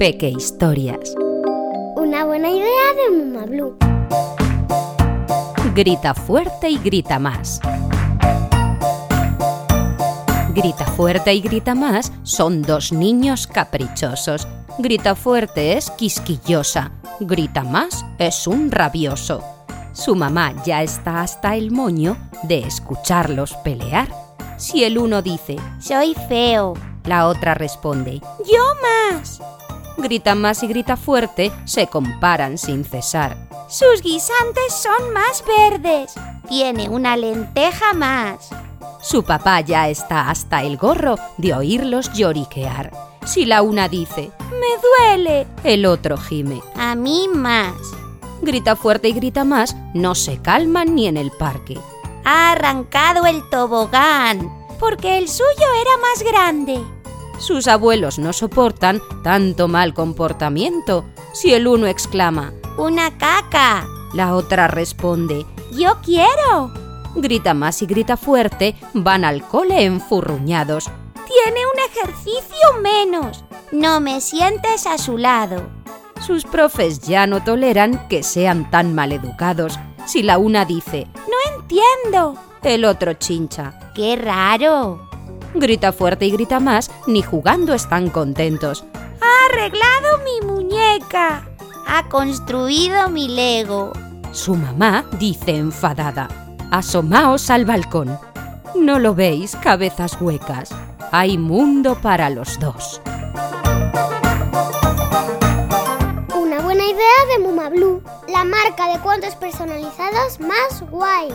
Peque Historias. Una buena idea de Muma Blue. Grita fuerte y grita más. Grita fuerte y grita más son dos niños caprichosos. Grita fuerte es quisquillosa. Grita más es un rabioso. Su mamá ya está hasta el moño de escucharlos pelear. Si el uno dice, Soy feo. la otra responde, Yo más. Grita más y grita fuerte, se comparan sin cesar. Sus guisantes son más verdes. Tiene una lenteja más. Su papá ya está hasta el gorro de oírlos lloriquear. Si la una dice, Me duele. el otro gime. A mí más. Grita fuerte y grita más, no se calman ni en el parque. Ha arrancado el tobogán. Porque el suyo era más grande. Sus abuelos no soportan tanto mal comportamiento. Si el uno exclama, Una caca. la otra responde, Yo quiero. grita más y grita fuerte, van al cole enfurruñados. Tiene un ejercicio menos. No me sientes a su lado. Sus profes ya no toleran que sean tan maleducados. Si la una dice, No entiendo. el otro chincha. ¡Qué raro! Grita fuerte y grita más, ni jugando están contentos. Ha arreglado mi muñeca. Ha construido mi Lego. Su mamá dice enfadada, asomaos al balcón. ¿No lo veis, cabezas huecas? Hay mundo para los dos. Una buena idea de Muma Blue, la marca de cuentos personalizados más guay.